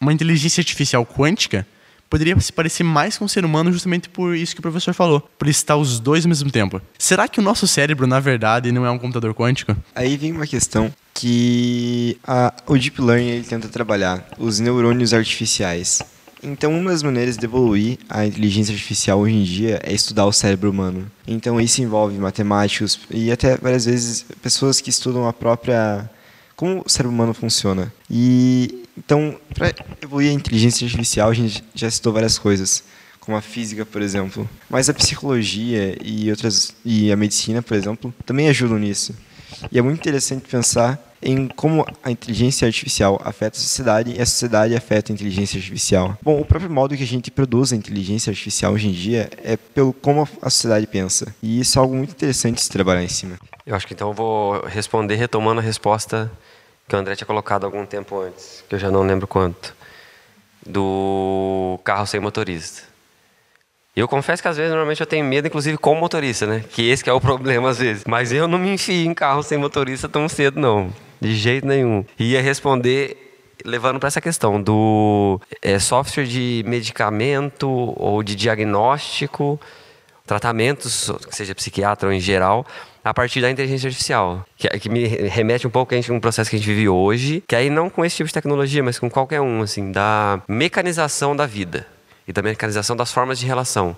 uma inteligência artificial quântica poderia se parecer mais com um ser humano justamente por isso que o professor falou, por estar os dois ao mesmo tempo. Será que o nosso cérebro, na verdade, não é um computador quântico? Aí vem uma questão que a, o Deep Learning ele tenta trabalhar, os neurônios artificiais. Então, uma das maneiras de evoluir a inteligência artificial hoje em dia é estudar o cérebro humano. Então, isso envolve matemáticos e até várias vezes pessoas que estudam a própria como o cérebro humano funciona. E então, para evoluir a inteligência artificial, a gente já citou várias coisas, como a física, por exemplo. Mas a psicologia e outras e a medicina, por exemplo, também ajudam nisso. E é muito interessante pensar em como a inteligência artificial afeta a sociedade e a sociedade afeta a inteligência artificial. Bom, o próprio modo que a gente produz a inteligência artificial hoje em dia é pelo como a sociedade pensa. E isso é algo muito interessante de se trabalhar em cima. Eu acho que então eu vou responder retomando a resposta que o André tinha colocado algum tempo antes, que eu já não lembro quanto, do carro sem motorista. Eu confesso que às vezes normalmente eu tenho medo, inclusive com motorista, né? Que esse que é o problema às vezes. Mas eu não me enfio em carro sem motorista tão cedo, não. De jeito nenhum. Ia responder levando para essa questão do é, software de medicamento ou de diagnóstico, tratamentos, seja psiquiatra ou em geral, a partir da inteligência artificial. Que, que me remete um pouco a gente, um processo que a gente vive hoje, que aí não com esse tipo de tecnologia, mas com qualquer um, assim, da mecanização da vida e da mecanização das formas de relação.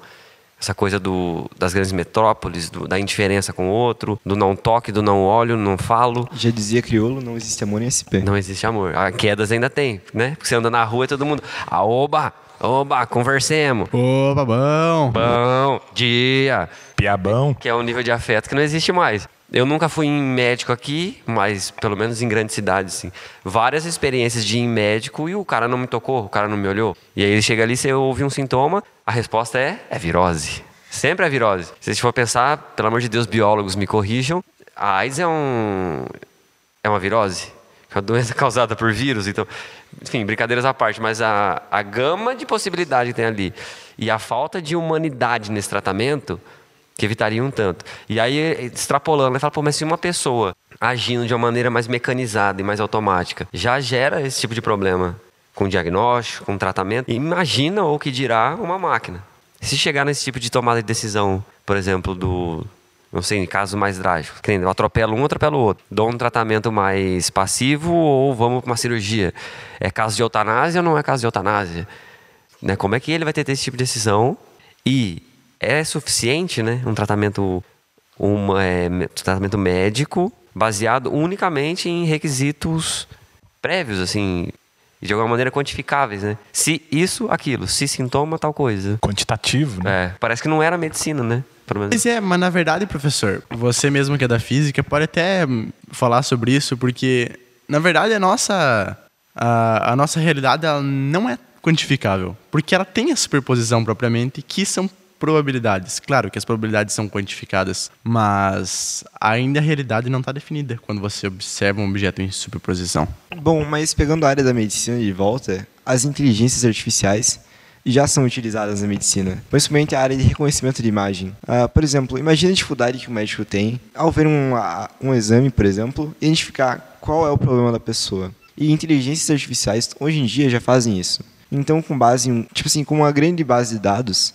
Essa coisa do, das grandes metrópoles, do, da indiferença com o outro, do não toque, do não olho, não falo. Já dizia crioulo, não existe amor em SP. Não existe amor. A quedas ainda tem, né? Porque você anda na rua e todo mundo. Aoba! Oba, conversemos. Opa, bom. Bom dia. Piabão. Que é um nível de afeto que não existe mais. Eu nunca fui em médico aqui, mas pelo menos em grandes cidades, sim. Várias experiências de ir em médico e o cara não me tocou, o cara não me olhou. E aí ele chega ali, você ouve um sintoma, a resposta é, é virose. Sempre é virose. Se você for pensar, pelo amor de Deus, biólogos me corrijam, a AIDS é um... é uma virose? É uma doença causada por vírus, então... Enfim, brincadeiras à parte, mas a, a gama de possibilidade que tem ali e a falta de humanidade nesse tratamento que evitaria um tanto. E aí, extrapolando, ele fala, pô, mas se uma pessoa agindo de uma maneira mais mecanizada e mais automática já gera esse tipo de problema com diagnóstico, com tratamento, imagina ou que dirá uma máquina. Se chegar nesse tipo de tomada de decisão, por exemplo, do não sei, em casos mais drásticos. Eu atropelo um, atropelo o outro. Dou um tratamento mais passivo ou vamos para uma cirurgia. É caso de eutanásia ou não é caso de eutanásia? Né? Como é que ele vai ter esse tipo de decisão? E é suficiente, né? Um tratamento, uma, é, tratamento médico baseado unicamente em requisitos prévios, assim, de alguma maneira quantificáveis, né? Se isso, aquilo, se sintoma, tal coisa. Quantitativo, né? É, parece que não era medicina, né? Mas é, mas na verdade, professor, você mesmo que é da física pode até falar sobre isso, porque na verdade a nossa a, a nossa realidade ela não é quantificável, porque ela tem a superposição propriamente, que são probabilidades. Claro que as probabilidades são quantificadas, mas ainda a realidade não está definida quando você observa um objeto em superposição. Bom, mas pegando a área da medicina de volta, as inteligências artificiais já são utilizadas na medicina, principalmente a área de reconhecimento de imagem. Uh, por exemplo, imagine a dificuldade que o médico tem ao ver um, um exame, por exemplo, identificar qual é o problema da pessoa. E inteligências artificiais hoje em dia já fazem isso. Então, com base em, tipo assim, com uma grande base de dados,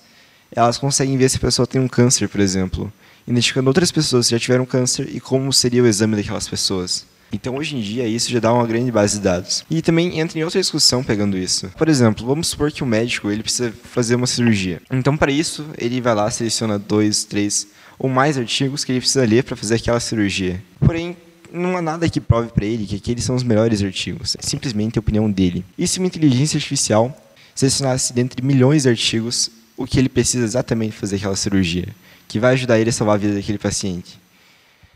elas conseguem ver se a pessoa tem um câncer, por exemplo, identificando outras pessoas que já tiveram câncer e como seria o exame daquelas pessoas. Então, hoje em dia, isso já dá uma grande base de dados. E também entra em outra discussão pegando isso. Por exemplo, vamos supor que o médico ele precisa fazer uma cirurgia. Então, para isso, ele vai lá, seleciona dois, três ou mais artigos que ele precisa ler para fazer aquela cirurgia. Porém, não há nada que prove para ele que aqueles são os melhores artigos. É simplesmente a opinião dele. E se uma inteligência artificial selecionasse dentre milhões de artigos o que ele precisa exatamente fazer aquela cirurgia, que vai ajudar ele a salvar a vida daquele paciente?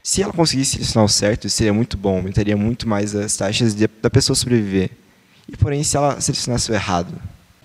Se ela conseguisse selecionar o certo, seria muito bom, aumentaria muito mais as taxas de, da pessoa sobreviver. E porém, se ela selecionasse o errado,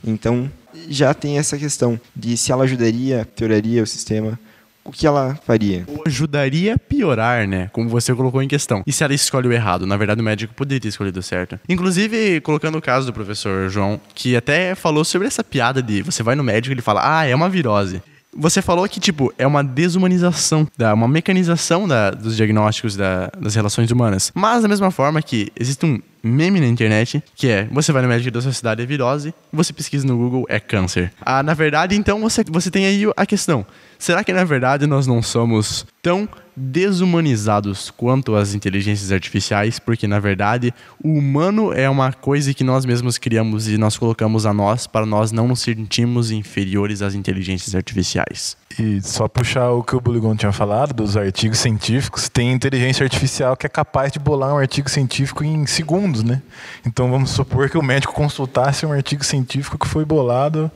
então já tem essa questão de se ela ajudaria, pioraria o sistema, o que ela faria? Ou ajudaria a piorar, né? Como você colocou em questão. E se ela escolhe o errado? Na verdade, o médico poderia ter escolhido o certo. Inclusive, colocando o caso do professor João, que até falou sobre essa piada de você vai no médico e ele fala, ah, é uma virose. Você falou que, tipo, é uma desumanização, uma mecanização da, dos diagnósticos da, das relações humanas. Mas, da mesma forma que existe um meme na internet, que é, você vai no médico da sua cidade, é virose, você pesquisa no Google, é câncer. Ah, na verdade, então, você, você tem aí a questão. Será que, na verdade, nós não somos tão desumanizados quanto as inteligências artificiais, porque na verdade o humano é uma coisa que nós mesmos criamos e nós colocamos a nós para nós não nos sentirmos inferiores às inteligências artificiais. E só puxar o que o Buligon tinha falado dos artigos científicos, tem inteligência artificial que é capaz de bolar um artigo científico em segundos, né? Então vamos supor que o médico consultasse um artigo científico que foi bolado,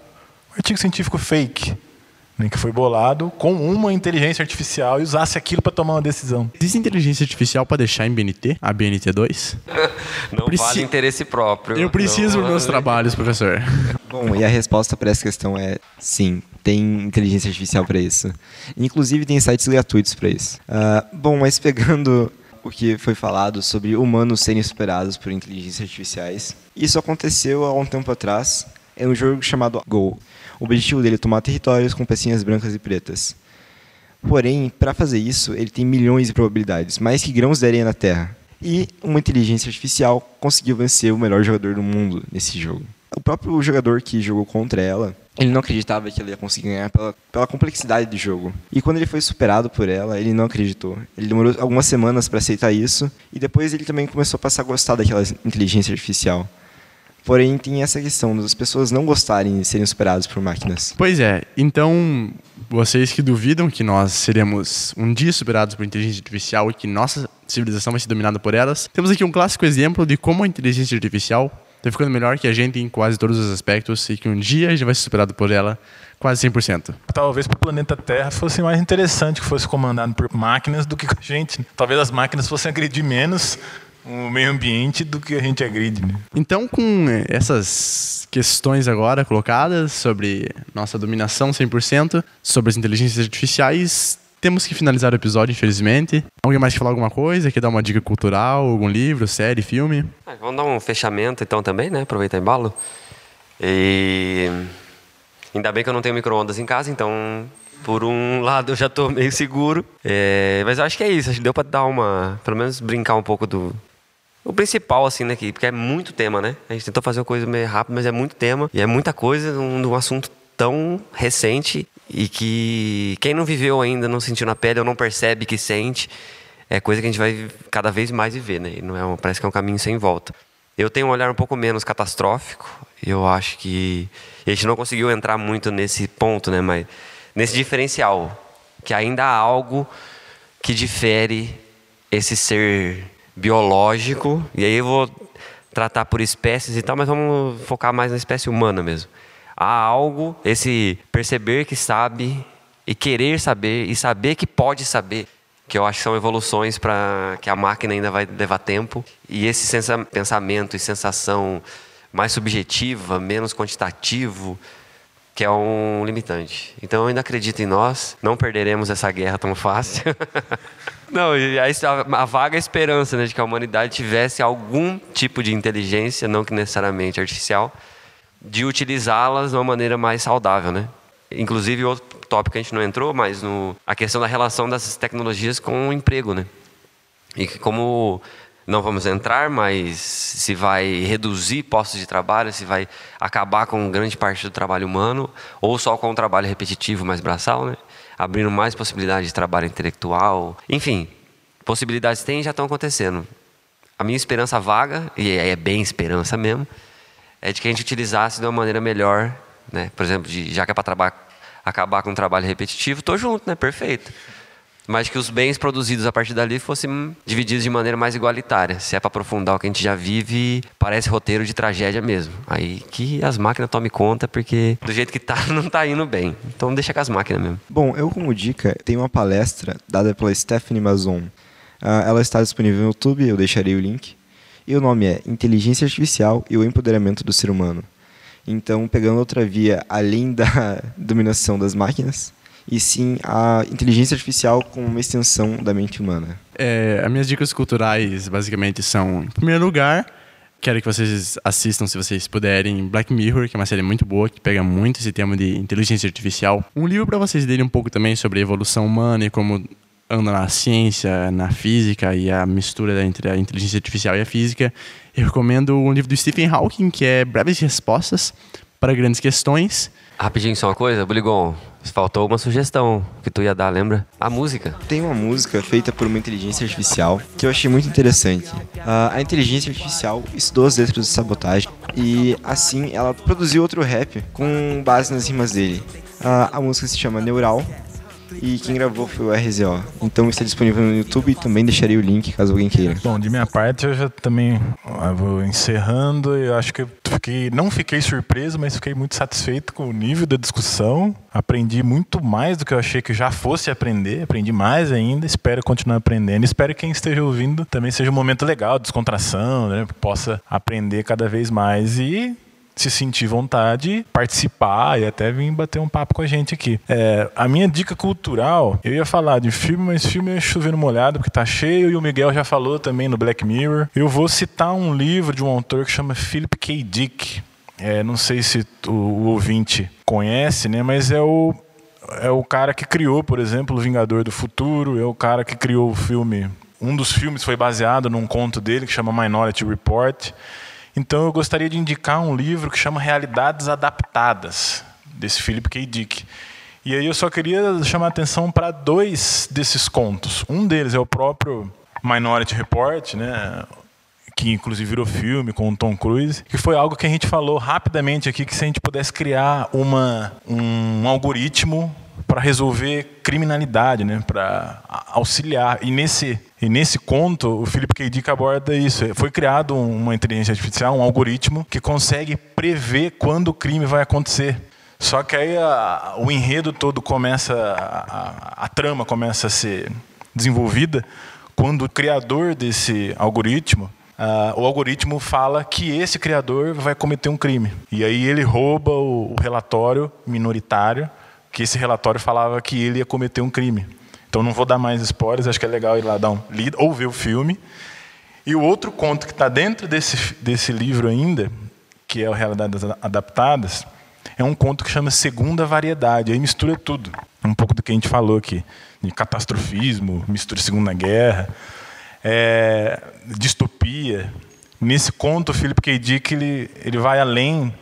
um artigo científico fake né, que foi bolado com uma inteligência artificial e usasse aquilo para tomar uma decisão. Existe inteligência artificial para deixar em BNT? A BNT2? Não Preci... vale interesse próprio. Eu preciso dos meus trabalhos, professor. Bom, e a resposta para essa questão é sim, tem inteligência artificial para isso. Inclusive tem sites gratuitos para isso. Uh, bom, mas pegando o que foi falado sobre humanos serem superados por inteligências artificiais, isso aconteceu há um tempo atrás em um jogo chamado Go. O objetivo dele é tomar territórios com pecinhas brancas e pretas. Porém, para fazer isso, ele tem milhões de probabilidades, mais que grãos de areia na Terra. E uma inteligência artificial conseguiu vencer o melhor jogador do mundo nesse jogo. próprio jogador que jogou contra ela, ele não acreditava que ele ia conseguir ganhar pela, pela complexidade do jogo. E quando ele foi superado por ela, ele não acreditou. Ele demorou algumas semanas para aceitar isso, e depois ele também começou a passar a gostar daquela inteligência artificial. Porém, tem essa questão das pessoas não gostarem de serem superadas por máquinas. Pois é, então vocês que duvidam que nós seremos um dia superados por inteligência artificial e que nossa civilização vai ser dominada por elas, temos aqui um clássico exemplo de como a inteligência artificial está ficando melhor que a gente em quase todos os aspectos e que um dia a gente vai ser superado por ela quase 100%. Talvez para o planeta Terra fosse mais interessante que fosse comandado por máquinas do que com a gente. Talvez as máquinas fossem agredir menos o meio ambiente do que a gente agride. Né? Então, com essas questões agora colocadas sobre nossa dominação 100%, sobre as inteligências artificiais, temos que finalizar o episódio, infelizmente. Alguém mais quer falar alguma coisa? Quer dar uma dica cultural, algum livro, série, filme? Ah, vamos dar um fechamento então também, né? Aproveitar embalo. E ainda bem que eu não tenho micro-ondas em casa, então por um lado eu já estou meio seguro. É, mas eu acho que é isso, acho que deu para dar uma. Pelo menos brincar um pouco do, o principal, assim, né? Porque é muito tema, né? A gente tentou fazer uma coisa meio rápida, mas é muito tema. E é muita coisa num, num assunto tão recente e que quem não viveu ainda, não sentiu na pele ou não percebe que sente, é coisa que a gente vai cada vez mais viver, né? E não é um, parece que é um caminho sem volta. Eu tenho um olhar um pouco menos catastrófico. Eu acho que a gente não conseguiu entrar muito nesse ponto, né? Mas nesse diferencial, que ainda há algo que difere esse ser biológico, e aí eu vou tratar por espécies e tal, mas vamos focar mais na espécie humana mesmo. Há algo, esse perceber que sabe e querer saber e saber que pode saber, que eu acho que são evoluções para que a máquina ainda vai levar tempo e esse pensamento e sensação mais subjetiva, menos quantitativo, que é um limitante. Então eu ainda acredito em nós, não perderemos essa guerra tão fácil. não, e a, a vaga esperança né, de que a humanidade tivesse algum tipo de inteligência, não que necessariamente artificial, de utilizá-las de uma maneira mais saudável, né? Inclusive outro tópico que a gente não entrou, mas no, a questão da relação dessas tecnologias com o emprego, né? E como não vamos entrar, mas se vai reduzir postos de trabalho, se vai acabar com grande parte do trabalho humano, ou só com o trabalho repetitivo mais braçal, né? Abrindo mais possibilidades de trabalho intelectual. Enfim, possibilidades tem e já estão acontecendo. A minha esperança vaga, e é bem esperança mesmo, é de que a gente utilizasse de uma maneira melhor, né? por exemplo, de, já que é para acabar com o trabalho repetitivo, estou junto, né? perfeito mas que os bens produzidos a partir dali fossem divididos de maneira mais igualitária. Se é para aprofundar o que a gente já vive, parece roteiro de tragédia mesmo. Aí que as máquinas tomem conta, porque do jeito que tá, não tá indo bem. Então deixa com as máquinas mesmo. Bom, eu como dica, tenho uma palestra dada pela Stephanie Mazon. Uh, ela está disponível no YouTube, eu deixarei o link. E o nome é Inteligência Artificial e o Empoderamento do Ser Humano. Então, pegando outra via além da dominação das máquinas, e sim a inteligência artificial como uma extensão da mente humana. É, as minhas dicas culturais basicamente são, em primeiro lugar, quero que vocês assistam, se vocês puderem, Black Mirror, que é uma série muito boa, que pega muito esse tema de inteligência artificial. Um livro para vocês lerem um pouco também sobre a evolução humana e como anda na ciência, na física e a mistura entre a inteligência artificial e a física. Eu recomendo um livro do Stephen Hawking, que é Breves Respostas para Grandes Questões. Rapidinho, só uma coisa, Buligon. Faltou uma sugestão que tu ia dar, lembra? A música. Tem uma música feita por uma inteligência artificial que eu achei muito interessante. Uh, a inteligência artificial estudou as letras de sabotagem e assim ela produziu outro rap com base nas rimas dele. Uh, a música se chama Neural e quem gravou foi o RZO. Então está disponível no YouTube e também deixarei o link caso alguém queira. Bom, de minha parte eu já também eu vou encerrando. Eu acho que eu fiquei, não fiquei surpreso, mas fiquei muito satisfeito com o nível da discussão. Aprendi muito mais do que eu achei que já fosse aprender. Aprendi mais ainda. Espero continuar aprendendo. Espero que quem esteja ouvindo também seja um momento legal, descontração, né? Possa aprender cada vez mais e se sentir vontade, participar e até vir bater um papo com a gente aqui. É, a minha dica cultural, eu ia falar de filme, mas filme é chovendo molhado, porque tá cheio, e o Miguel já falou também no Black Mirror. Eu vou citar um livro de um autor que chama Philip K. Dick. É, não sei se o, o ouvinte conhece, né? Mas é o, é o cara que criou, por exemplo, O Vingador do Futuro, é o cara que criou o filme. Um dos filmes foi baseado num conto dele que chama Minority Report. Então eu gostaria de indicar um livro que chama Realidades Adaptadas, desse Philip K. Dick. E aí eu só queria chamar a atenção para dois desses contos. Um deles é o próprio Minority Report, né? que inclusive virou filme com o Tom Cruise, que foi algo que a gente falou rapidamente aqui, que se a gente pudesse criar uma, um algoritmo para resolver criminalidade, né, para auxiliar. E nesse, e nesse conto, o Philip K. Dick aborda isso. Foi criado uma inteligência artificial, um algoritmo, que consegue prever quando o crime vai acontecer. Só que aí a, o enredo todo começa, a, a, a trama começa a ser desenvolvida quando o criador desse algoritmo Uh, o algoritmo fala que esse criador vai cometer um crime. E aí ele rouba o, o, relatório minoritário, que esse relatório falava que ele ia cometer um crime. Então não vou dar mais spoilers, acho que é legal ir lá dar um lido ou ver o filme. E o outro conto que está dentro desse, desse livro ainda, que é o Realidades Adaptadas, é um conto que chama Segunda Variedade. Aí mistura tudo. Um pouco do que a gente falou aqui. De catastrofismo, mistura Segunda Guerra é, distopia. Nesse conto, o Philip K. Dick ele, ele vai além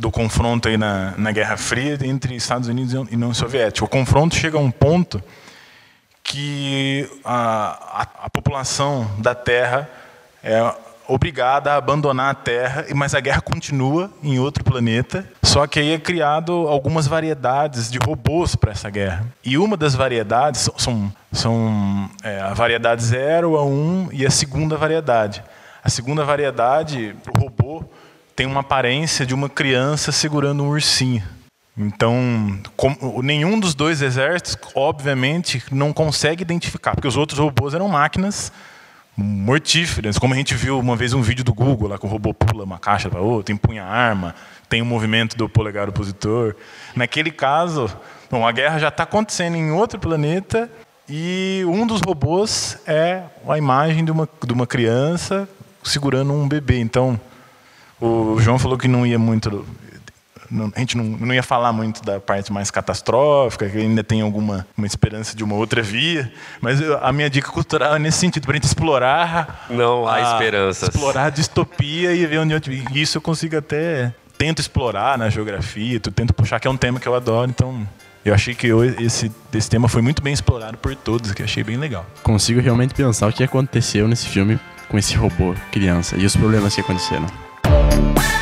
do confronto aí na, na Guerra Fria entre Estados Unidos e União Soviética. O confronto chega a um ponto que a, a, a população da Terra é obrigada a abandonar a Terra, mas a guerra continua em outro planeta. Só que aí é criado algumas variedades de robôs para essa guerra. E uma das variedades são, são é, a variedade 0, a 1 um, e a segunda variedade. A segunda variedade, o robô, tem uma aparência de uma criança segurando um ursinho. Então, com, nenhum dos dois exércitos, obviamente, não consegue identificar, porque os outros robôs eram máquinas mortíferas, como a gente viu uma vez um vídeo do Google, lá que o robô pula uma caixa para outra, empunha arma, tem o um movimento do polegar opositor. Naquele caso, bom, a guerra já está acontecendo em outro planeta e um dos robôs é a imagem de uma, de uma criança segurando um bebê. Então, o João falou que não ia muito não, a gente não, não, ia falar muito da parte mais catastrófica, que ainda tem alguma uma esperança de uma outra via, mas eu, a minha dica cultural é nesse sentido, para a gente explorar. Não há esperanças. Explorar a distopia e ver onde eu, isso eu consigo até. Tento explorar na geografia, tento puxar, que é um tema que eu adoro, então eu achei que eu, esse, esse tema foi muito bem explorado por todos, que achei bem legal. Consigo realmente pensar o que aconteceu nesse filme com esse robô criança e os problemas que aconteceram. Bye.